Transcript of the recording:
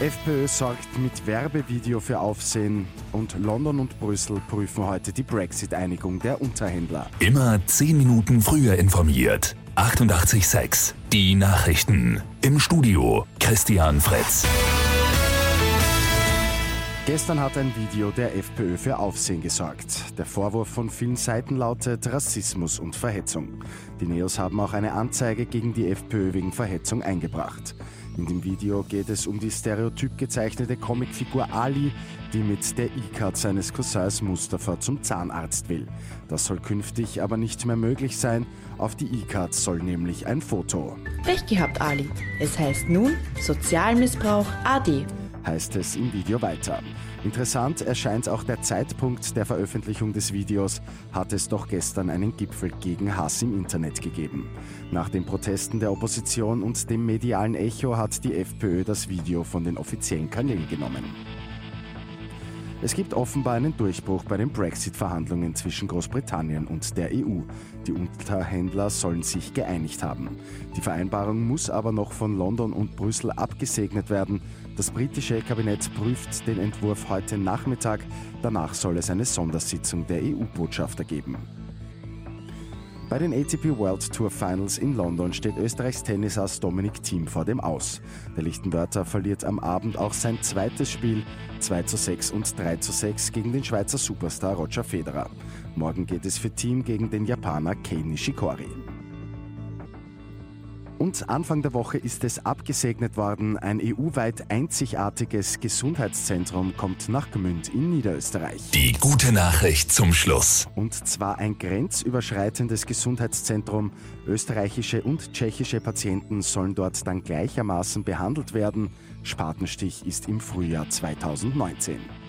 FPÖ sorgt mit Werbevideo für Aufsehen und London und Brüssel prüfen heute die Brexit-Einigung der Unterhändler. Immer 10 Minuten früher informiert. 88.6 Die Nachrichten. Im Studio Christian Fritz. Gestern hat ein Video der FPÖ für Aufsehen gesorgt. Der Vorwurf von vielen Seiten lautet Rassismus und Verhetzung. Die Neos haben auch eine Anzeige gegen die FPÖ wegen Verhetzung eingebracht. In dem Video geht es um die stereotyp gezeichnete Comicfigur Ali, die mit der E-Card seines Cousins Mustafa zum Zahnarzt will. Das soll künftig aber nicht mehr möglich sein. Auf die E-Card soll nämlich ein Foto. Recht gehabt, Ali. Es heißt nun Sozialmissbrauch AD heißt es im Video weiter. Interessant erscheint auch der Zeitpunkt der Veröffentlichung des Videos, hat es doch gestern einen Gipfel gegen Hass im Internet gegeben. Nach den Protesten der Opposition und dem medialen Echo hat die FPÖ das Video von den offiziellen Kanälen genommen. Es gibt offenbar einen Durchbruch bei den Brexit-Verhandlungen zwischen Großbritannien und der EU. Die Unterhändler sollen sich geeinigt haben. Die Vereinbarung muss aber noch von London und Brüssel abgesegnet werden. Das britische Kabinett prüft den Entwurf heute Nachmittag. Danach soll es eine Sondersitzung der EU-Botschafter geben. Bei den ATP World Tour Finals in London steht Österreichs Tennisass Dominik Thiem vor dem Aus. Der Lichtenwörter verliert am Abend auch sein zweites Spiel 2 zu 6 und 3 zu 6 gegen den Schweizer Superstar Roger Federer. Morgen geht es für Thiem gegen den Japaner Kei Nishikori. Und Anfang der Woche ist es abgesegnet worden. Ein EU-weit einzigartiges Gesundheitszentrum kommt nach Gmünd in Niederösterreich. Die gute Nachricht zum Schluss. Und zwar ein grenzüberschreitendes Gesundheitszentrum. Österreichische und tschechische Patienten sollen dort dann gleichermaßen behandelt werden. Spatenstich ist im Frühjahr 2019.